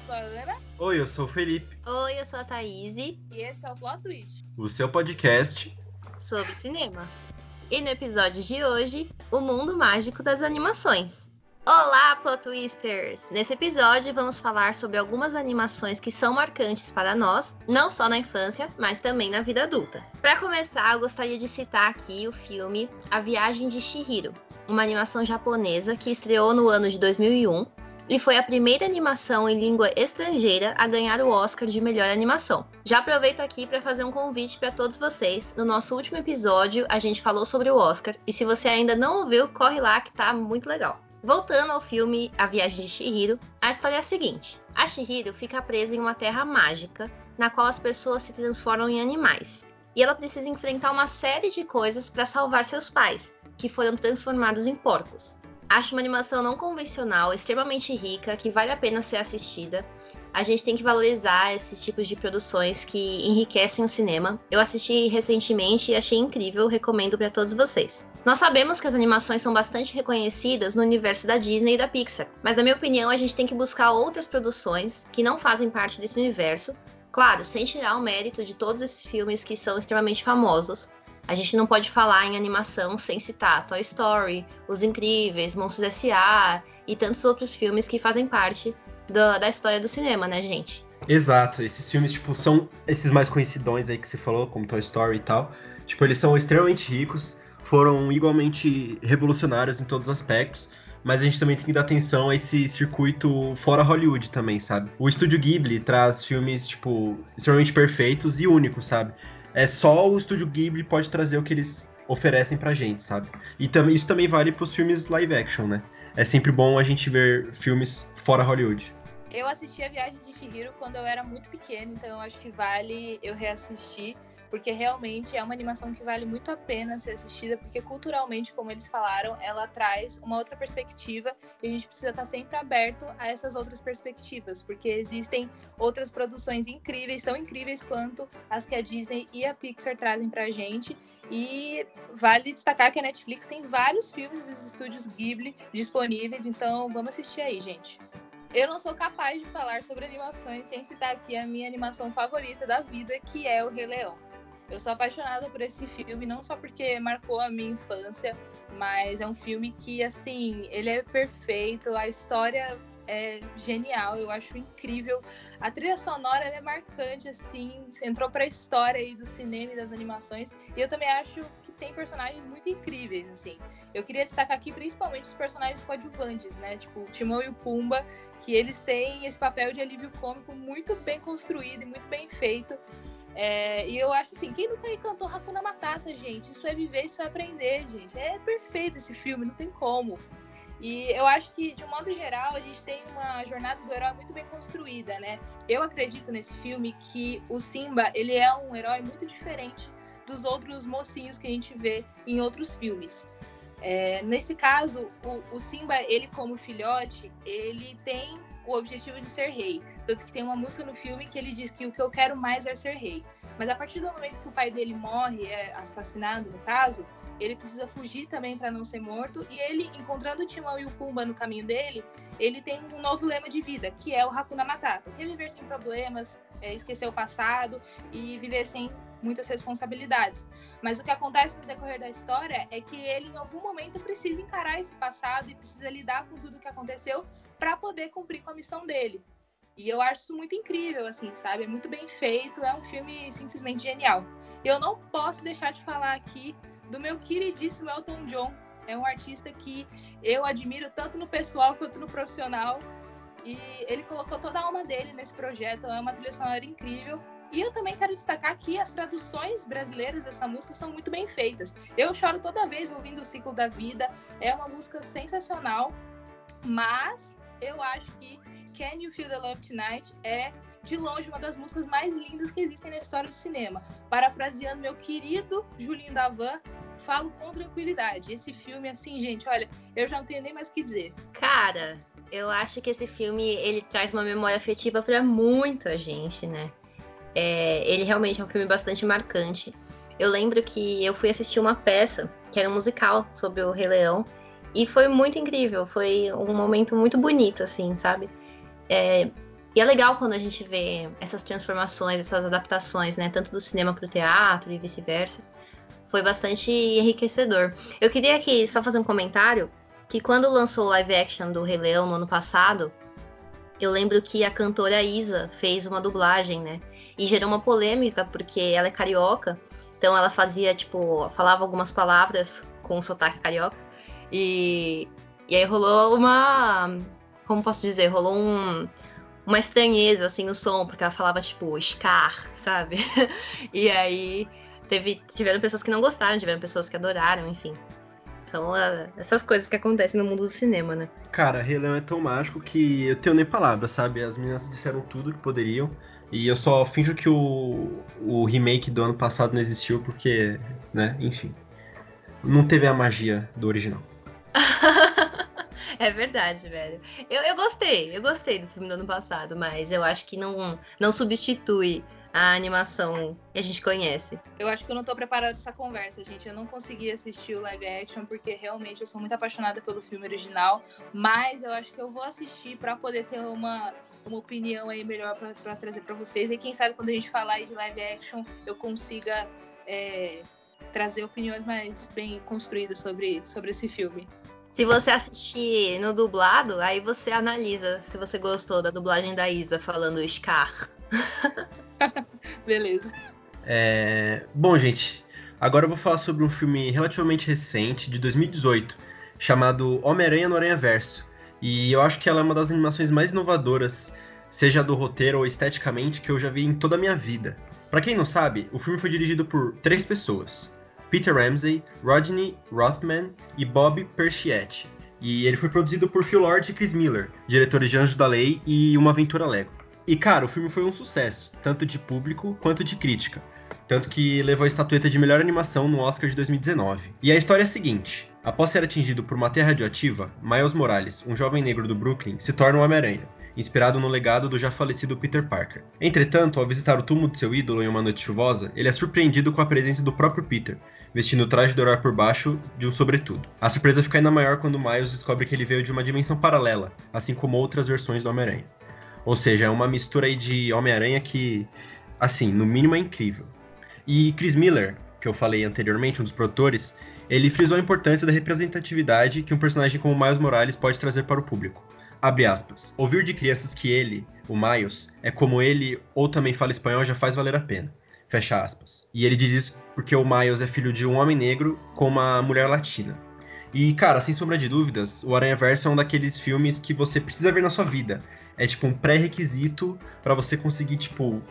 eu sou a Ana. Oi, eu sou o Felipe. Oi, eu sou a Thaís. E esse é o Plot Twist. O seu podcast sobre cinema. E no episódio de hoje, o mundo mágico das animações. Olá, Plot Twisters! Nesse episódio vamos falar sobre algumas animações que são marcantes para nós, não só na infância, mas também na vida adulta. Para começar, eu gostaria de citar aqui o filme A Viagem de Chihiro, uma animação japonesa que estreou no ano de 2001 e foi a primeira animação em língua estrangeira a ganhar o Oscar de melhor animação. Já aproveito aqui para fazer um convite para todos vocês. No nosso último episódio, a gente falou sobre o Oscar, e se você ainda não ouviu, corre lá que tá muito legal. Voltando ao filme A Viagem de Shihiro, a história é a seguinte: a Shihiro fica presa em uma terra mágica, na qual as pessoas se transformam em animais. E ela precisa enfrentar uma série de coisas para salvar seus pais, que foram transformados em porcos. Acho uma animação não convencional, extremamente rica, que vale a pena ser assistida. A gente tem que valorizar esses tipos de produções que enriquecem o cinema. Eu assisti recentemente e achei incrível, recomendo para todos vocês. Nós sabemos que as animações são bastante reconhecidas no universo da Disney e da Pixar, mas na minha opinião a gente tem que buscar outras produções que não fazem parte desse universo. Claro, sem tirar o mérito de todos esses filmes que são extremamente famosos, a gente não pode falar em animação sem citar Toy Story, Os Incríveis, Monstros S.A. e tantos outros filmes que fazem parte da, da história do cinema, né, gente? Exato, esses filmes, tipo, são esses mais conhecidões aí que você falou, como Toy Story e tal. Tipo, eles são extremamente ricos, foram igualmente revolucionários em todos os aspectos, mas a gente também tem que dar atenção a esse circuito fora Hollywood também, sabe? O estúdio Ghibli traz filmes, tipo, extremamente perfeitos e únicos, sabe? É só o estúdio Ghibli pode trazer o que eles oferecem pra gente, sabe? E também isso também vale pros filmes live action, né? É sempre bom a gente ver filmes fora Hollywood. Eu assisti a Viagem de Chihiro quando eu era muito pequena, então eu acho que vale eu reassistir porque realmente é uma animação que vale muito a pena ser assistida, porque culturalmente, como eles falaram, ela traz uma outra perspectiva e a gente precisa estar sempre aberto a essas outras perspectivas, porque existem outras produções incríveis, tão incríveis quanto as que a Disney e a Pixar trazem pra gente. E vale destacar que a Netflix tem vários filmes dos estúdios Ghibli disponíveis, então vamos assistir aí, gente. Eu não sou capaz de falar sobre animações sem citar aqui a minha animação favorita da vida, que é o Rei Leão. Eu sou apaixonada por esse filme, não só porque marcou a minha infância, mas é um filme que, assim, ele é perfeito, a história é genial, eu acho incrível. A trilha sonora é marcante, assim, entrou para a história aí do cinema e das animações. E eu também acho que tem personagens muito incríveis, assim. Eu queria destacar aqui principalmente os personagens coadjuvantes, né? Tipo, o Timão e o Pumba, que eles têm esse papel de alívio cômico muito bem construído e muito bem feito. É, e eu acho assim, quem nunca cantou Hakuna Matata, gente? Isso é viver, isso é aprender, gente. É perfeito esse filme, não tem como. E eu acho que, de um modo geral, a gente tem uma jornada do herói muito bem construída, né? Eu acredito nesse filme que o Simba, ele é um herói muito diferente dos outros mocinhos que a gente vê em outros filmes. É, nesse caso, o, o Simba, ele como filhote, ele tem o objetivo de ser rei. Tanto que tem uma música no filme que ele diz que o que eu quero mais é ser rei. Mas a partir do momento que o pai dele morre, é assassinado no caso, ele precisa fugir também para não ser morto. E ele, encontrando o Timão e o Pumba no caminho dele, ele tem um novo lema de vida, que é o Hakuna Matata, que é viver sem problemas, é esquecer o passado e viver sem muitas responsabilidades. Mas o que acontece no decorrer da história é que ele, em algum momento, precisa encarar esse passado e precisa lidar com tudo o que aconteceu para poder cumprir com a missão dele. E eu acho isso muito incrível, assim, sabe? É muito bem feito, é um filme simplesmente genial. Eu não posso deixar de falar aqui do meu queridíssimo Elton John. É um artista que eu admiro tanto no pessoal quanto no profissional. E ele colocou toda a alma dele nesse projeto, é uma trilha sonora incrível. E eu também quero destacar que as traduções brasileiras dessa música são muito bem feitas. Eu choro toda vez ouvindo o ciclo da vida, é uma música sensacional, mas eu acho que Can You Feel the Love Tonight é de longe uma das músicas mais lindas que existem na história do cinema. Parafraseando meu querido Julinho Davan, falo com tranquilidade. Esse filme, assim, gente, olha, eu já não tenho nem mais o que dizer. Cara, eu acho que esse filme ele traz uma memória afetiva para muita gente, né? É, ele realmente é um filme bastante marcante. Eu lembro que eu fui assistir uma peça que era um musical sobre o Rei Leão e foi muito incrível, foi um momento muito bonito, assim, sabe? É, E é legal quando a gente vê essas transformações, essas adaptações, né? Tanto do cinema para o teatro e vice-versa. Foi bastante enriquecedor. Eu queria aqui só fazer um comentário que quando lançou o live action do Rei Leão no ano passado, eu lembro que a cantora Isa fez uma dublagem, né? E gerou uma polêmica, porque ela é carioca, então ela fazia, tipo, falava algumas palavras com sotaque carioca. E, e aí rolou uma. Como posso dizer? Rolou um, uma estranheza, assim, no som, porque ela falava, tipo, Scar, sabe? e aí teve, tiveram pessoas que não gostaram, tiveram pessoas que adoraram, enfim. São uh, essas coisas que acontecem no mundo do cinema, né? Cara, Rei Leão é tão mágico que eu tenho nem palavras, sabe? As meninas disseram tudo que poderiam. E eu só finjo que o, o remake do ano passado não existiu porque, né, enfim. Não teve a magia do original. é verdade, velho. Eu, eu gostei, eu gostei do filme do ano passado, mas eu acho que não, não substitui a animação que a gente conhece. Eu acho que eu não tô preparada pra essa conversa, gente. Eu não consegui assistir o live action porque realmente eu sou muito apaixonada pelo filme original, mas eu acho que eu vou assistir para poder ter uma, uma opinião aí melhor para trazer para vocês. E quem sabe quando a gente falar de live action, eu consiga é, trazer opiniões mais bem construídas sobre, sobre esse filme. Se você assistir no dublado, aí você analisa se você gostou da dublagem da Isa falando Scar. Beleza. É... Bom, gente, agora eu vou falar sobre um filme relativamente recente, de 2018, chamado Homem-Aranha no Aranha Verso. E eu acho que ela é uma das animações mais inovadoras, seja do roteiro ou esteticamente, que eu já vi em toda a minha vida. Para quem não sabe, o filme foi dirigido por três pessoas: Peter Ramsey, Rodney Rothman e Bob Persichetti. E ele foi produzido por Phil Lord e Chris Miller, diretores de Anjos da Lei e Uma Aventura Lego. E, cara, o filme foi um sucesso, tanto de público quanto de crítica. Tanto que levou a estatueta de melhor animação no Oscar de 2019. E a história é a seguinte: após ser atingido por uma terra radioativa, Miles Morales, um jovem negro do Brooklyn, se torna um Homem-Aranha, inspirado no legado do já falecido Peter Parker. Entretanto, ao visitar o túmulo de seu ídolo em uma noite chuvosa, ele é surpreendido com a presença do próprio Peter, vestindo o traje orar por baixo de um sobretudo. A surpresa fica ainda maior quando Miles descobre que ele veio de uma dimensão paralela, assim como outras versões do Homem-Aranha. Ou seja, é uma mistura aí de Homem-Aranha que, assim, no mínimo é incrível. E Chris Miller, que eu falei anteriormente, um dos produtores, ele frisou a importância da representatividade que um personagem como Miles Morales pode trazer para o público. Abre aspas. Ouvir de crianças que ele, o Miles, é como ele ou também fala espanhol já faz valer a pena. Fecha aspas. E ele diz isso porque o Miles é filho de um homem negro com uma mulher latina. E, cara, sem sombra de dúvidas, o Aranha Verso é um daqueles filmes que você precisa ver na sua vida é tipo um pré-requisito para você conseguir, tipo,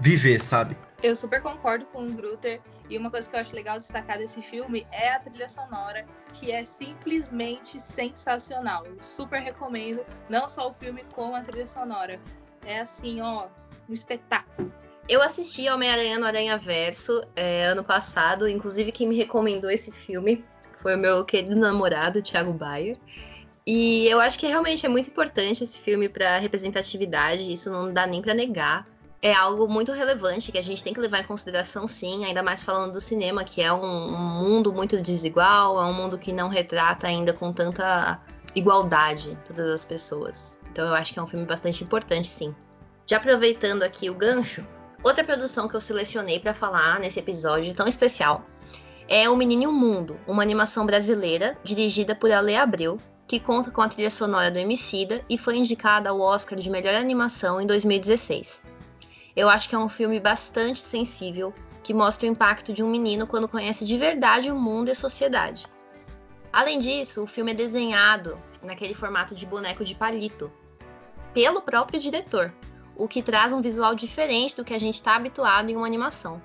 viver, sabe? Eu super concordo com o Grutter. E uma coisa que eu acho legal destacar desse filme é a trilha sonora, que é simplesmente sensacional. Eu super recomendo, não só o filme, como a trilha sonora. É assim, ó, um espetáculo. Eu assisti Homem-Aranha no Aranha Verso é, ano passado, inclusive quem me recomendou esse filme foi o meu querido namorado, Thiago Baia. E eu acho que realmente é muito importante esse filme para representatividade, isso não dá nem para negar. É algo muito relevante que a gente tem que levar em consideração, sim, ainda mais falando do cinema, que é um, um mundo muito desigual, é um mundo que não retrata ainda com tanta igualdade todas as pessoas. Então eu acho que é um filme bastante importante, sim. Já aproveitando aqui o gancho, outra produção que eu selecionei para falar nesse episódio tão especial é O Menino e o Mundo, uma animação brasileira dirigida por Ale Abreu, que conta com a trilha sonora do Emicida e foi indicada ao Oscar de melhor animação em 2016. Eu acho que é um filme bastante sensível, que mostra o impacto de um menino quando conhece de verdade o mundo e a sociedade. Além disso, o filme é desenhado naquele formato de boneco de palito, pelo próprio diretor, o que traz um visual diferente do que a gente está habituado em uma animação.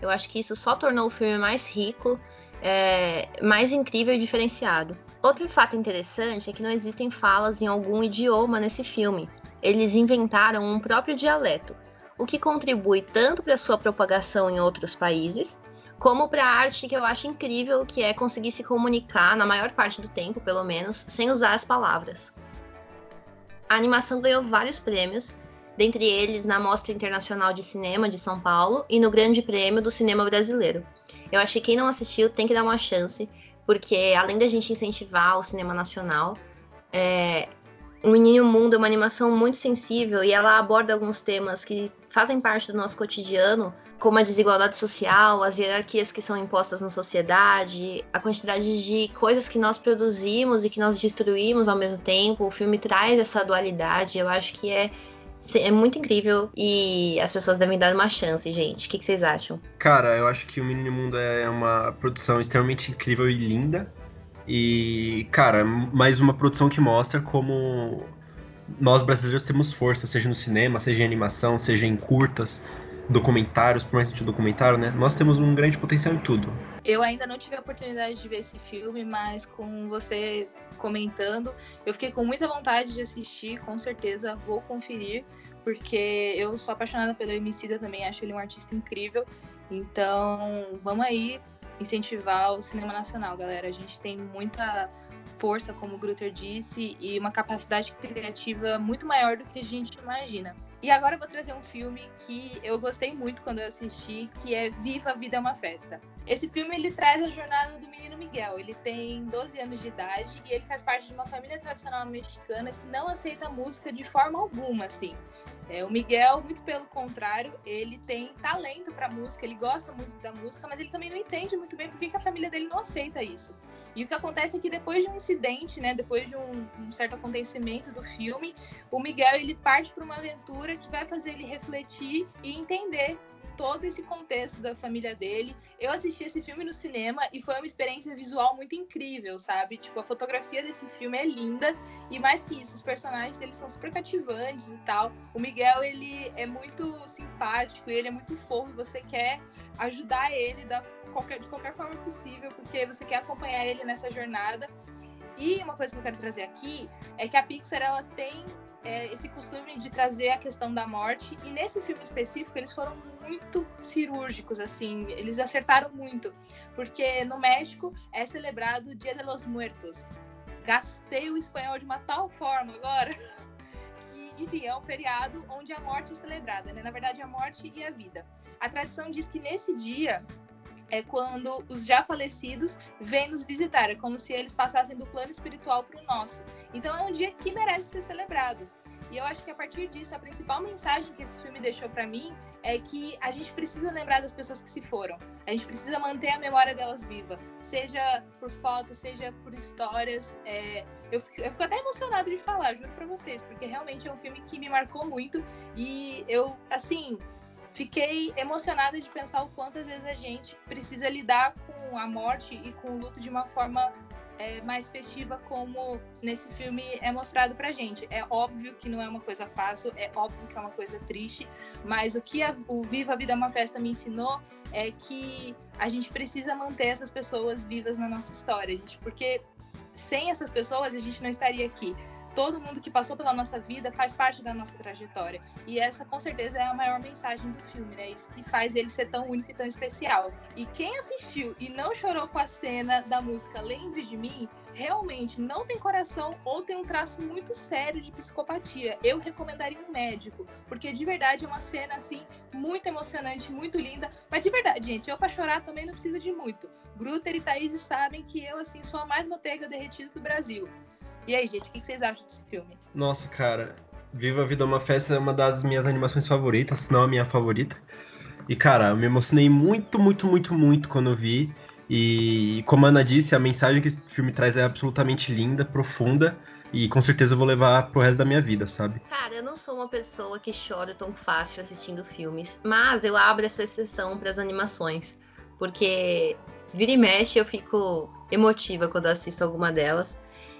Eu acho que isso só tornou o filme mais rico, é, mais incrível e diferenciado. Outro fato interessante é que não existem falas em algum idioma nesse filme. Eles inventaram um próprio dialeto, o que contribui tanto para sua propagação em outros países, como para a arte que eu acho incrível, que é conseguir se comunicar, na maior parte do tempo, pelo menos, sem usar as palavras. A animação ganhou vários prêmios, dentre eles na Mostra Internacional de Cinema de São Paulo e no Grande Prêmio do Cinema Brasileiro. Eu acho que quem não assistiu tem que dar uma chance, porque além da gente incentivar o cinema nacional, é, O Menino Mundo é uma animação muito sensível e ela aborda alguns temas que fazem parte do nosso cotidiano, como a desigualdade social, as hierarquias que são impostas na sociedade, a quantidade de coisas que nós produzimos e que nós destruímos ao mesmo tempo. O filme traz essa dualidade, eu acho que é é muito incrível e as pessoas devem dar uma chance, gente. O que, que vocês acham? Cara, eu acho que o Menino Mundo é uma produção extremamente incrível e linda. E, cara, mais uma produção que mostra como nós brasileiros temos força, seja no cinema, seja em animação, seja em curtas, documentários, por mais que documentário, né? Nós temos um grande potencial em tudo. Eu ainda não tive a oportunidade de ver esse filme, mas com você comentando, eu fiquei com muita vontade de assistir, com certeza vou conferir, porque eu sou apaixonada pelo Emicida também, acho ele um artista incrível. Então, vamos aí incentivar o cinema nacional, galera. A gente tem muita força, como o Grutter disse, e uma capacidade criativa muito maior do que a gente imagina. E agora eu vou trazer um filme que eu gostei muito quando eu assisti, que é Viva a Vida é uma Festa. Esse filme ele traz a jornada do menino Miguel. Ele tem 12 anos de idade e ele faz parte de uma família tradicional mexicana que não aceita música de forma alguma, assim. É, o Miguel, muito pelo contrário, ele tem talento para música, ele gosta muito da música, mas ele também não entende muito bem por que, a família dele não aceita isso. E o que acontece é que depois de um incidente, né, depois de um, um certo acontecimento do filme, o Miguel ele parte para uma aventura que vai fazer ele refletir e entender todo esse contexto da família dele. Eu assisti esse filme no cinema e foi uma experiência visual muito incrível, sabe? Tipo, a fotografia desse filme é linda e mais que isso, os personagens eles são super cativantes e tal. O Miguel, ele é muito simpático, ele é muito fofo, você quer ajudar ele da qualquer, de qualquer forma possível, porque você quer acompanhar ele nessa jornada. E uma coisa que eu quero trazer aqui é que a Pixar ela tem é, esse costume de trazer a questão da morte. E nesse filme específico, eles foram muito cirúrgicos, assim, eles acertaram muito. Porque no México é celebrado o Dia de los Muertos. Gastei o espanhol de uma tal forma agora. que, enfim, é um feriado onde a morte é celebrada, né? Na verdade, a morte e a vida. A tradição diz que nesse dia é quando os já falecidos vêm nos visitar, é como se eles passassem do plano espiritual para o nosso. Então é um dia que merece ser celebrado. E eu acho que a partir disso, a principal mensagem que esse filme deixou para mim é que a gente precisa lembrar das pessoas que se foram. A gente precisa manter a memória delas viva, seja por fotos, seja por histórias. É... Eu, fico, eu fico até emocionada de falar, juro para vocês, porque realmente é um filme que me marcou muito. E eu, assim, fiquei emocionada de pensar o quanto às vezes a gente precisa lidar com a morte e com o luto de uma forma é, mais festiva, como nesse filme é mostrado pra gente. É óbvio que não é uma coisa fácil, é óbvio que é uma coisa triste, mas o que a, o Viva a Vida é uma Festa me ensinou é que a gente precisa manter essas pessoas vivas na nossa história, gente, porque sem essas pessoas a gente não estaria aqui todo mundo que passou pela nossa vida faz parte da nossa trajetória. E essa, com certeza, é a maior mensagem do filme, né? Isso que faz ele ser tão único e tão especial. E quem assistiu e não chorou com a cena da música Lembre de Mim, realmente não tem coração ou tem um traço muito sério de psicopatia. Eu recomendaria um médico, porque de verdade é uma cena assim muito emocionante, muito linda. Mas de verdade, gente, eu para chorar também não precisa de muito. Grutter e Thaís sabem que eu assim sou a mais manteiga derretida do Brasil. E aí, gente, o que vocês acham desse filme? Nossa, cara, Viva a Vida é uma Festa é uma das minhas animações favoritas, se não a minha favorita. E, cara, eu me emocionei muito, muito, muito, muito quando eu vi. E, como a Ana disse, a mensagem que esse filme traz é absolutamente linda, profunda. E com certeza eu vou levar pro resto da minha vida, sabe? Cara, eu não sou uma pessoa que chora tão fácil assistindo filmes, mas eu abro essa exceção para as animações, porque vira e mexe eu fico emotiva quando assisto alguma delas.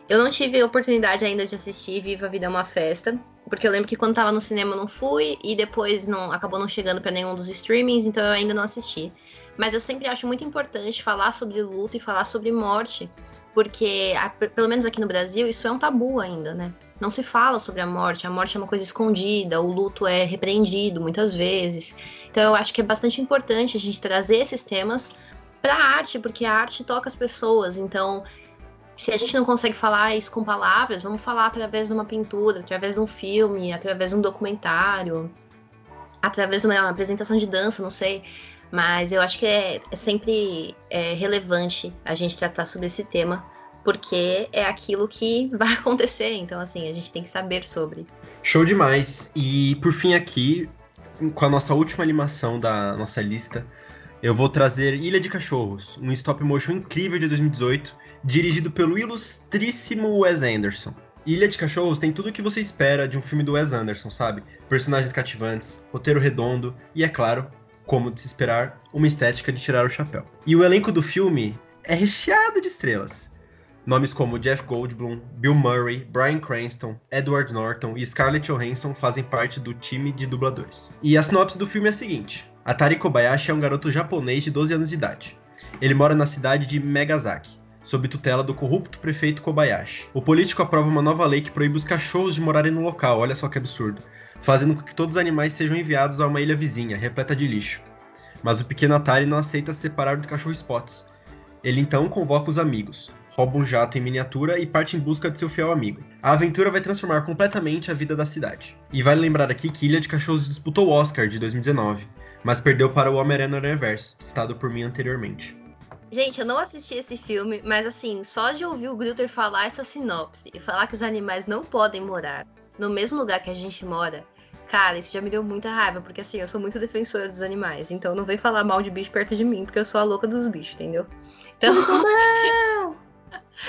Eu não tive oportunidade ainda de assistir Viva a Vida é uma Festa, porque eu lembro que quando tava no cinema eu não fui e depois não acabou não chegando para nenhum dos streamings, então eu ainda não assisti. Mas eu sempre acho muito importante falar sobre luto e falar sobre morte, porque pelo menos aqui no Brasil isso é um tabu ainda, né? Não se fala sobre a morte, a morte é uma coisa escondida, o luto é repreendido muitas vezes. Então eu acho que é bastante importante a gente trazer esses temas para a arte, porque a arte toca as pessoas. Então se a gente não consegue falar isso com palavras, vamos falar através de uma pintura, através de um filme, através de um documentário, através de uma apresentação de dança, não sei. Mas eu acho que é, é sempre é, relevante a gente tratar sobre esse tema, porque é aquilo que vai acontecer. Então, assim, a gente tem que saber sobre. Show demais. E por fim aqui, com a nossa última animação da nossa lista, eu vou trazer Ilha de Cachorros, um stop motion incrível de 2018, dirigido pelo ilustríssimo Wes Anderson. Ilha de Cachorros tem tudo o que você espera de um filme do Wes Anderson, sabe? Personagens cativantes, roteiro redondo e, é claro, como de se esperar, uma estética de tirar o chapéu. E o elenco do filme é recheado de estrelas. Nomes como Jeff Goldblum, Bill Murray, Bryan Cranston, Edward Norton e Scarlett Johansson fazem parte do time de dubladores. E a sinopse do filme é a seguinte: Atari Kobayashi é um garoto japonês de 12 anos de idade. Ele mora na cidade de Megazaki, sob tutela do corrupto prefeito Kobayashi. O político aprova uma nova lei que proíbe os cachorros de morarem no local, olha só que absurdo, fazendo com que todos os animais sejam enviados a uma ilha vizinha, repleta de lixo. Mas o pequeno Atari não aceita se separar do cachorro Spots. Ele então convoca os amigos, rouba um jato em miniatura e parte em busca de seu fiel amigo. A aventura vai transformar completamente a vida da cidade. E vale lembrar aqui que Ilha de Cachorros disputou o Oscar de 2019, mas perdeu para o Homem-Aranha no Universo, citado por mim anteriormente. Gente, eu não assisti esse filme, mas assim, só de ouvir o Grutter falar essa sinopse e falar que os animais não podem morar no mesmo lugar que a gente mora, cara, isso já me deu muita raiva, porque assim, eu sou muito defensora dos animais, então não vem falar mal de bicho perto de mim, porque eu sou a louca dos bichos, entendeu? Então.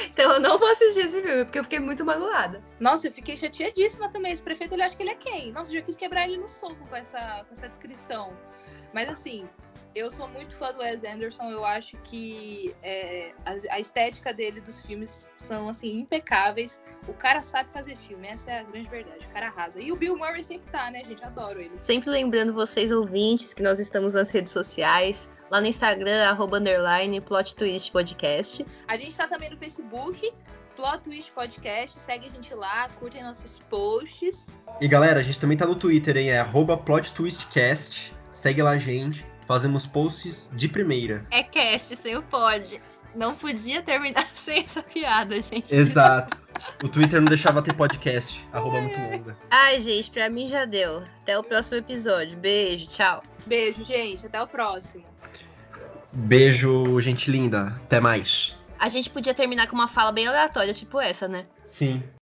Então eu não vou assistir esse filme, porque eu fiquei muito magoada. Nossa, eu fiquei chateadíssima também. Esse prefeito, ele acha que ele é quem? Nossa, eu já quis quebrar ele no soco com essa, com essa descrição. Mas assim, eu sou muito fã do Wes Anderson. Eu acho que é, a, a, estética dele dos filmes são assim impecáveis. O cara sabe fazer filme, essa é a grande verdade. O cara arrasa. E o Bill Murray sempre tá, né, gente? Adoro ele. Sempre lembrando vocês ouvintes que nós estamos nas redes sociais lá no Instagram, arroba underline, plot twist podcast. A gente tá também no Facebook, Plot Twist Podcast, segue a gente lá, curtem nossos posts. E galera, a gente também tá no Twitter, hein? É arroba Plot Twistcast. Segue lá a gente. Fazemos posts de primeira. É cast, sem o pod. Não podia terminar sem essa piada, gente. Exato. O Twitter não deixava ter podcast. arroba muito longa. Ai, gente, pra mim já deu. Até o próximo episódio. Beijo, tchau. Beijo, gente. Até o próximo. Beijo, gente linda. Até mais. A gente podia terminar com uma fala bem aleatória, tipo essa, né? Sim.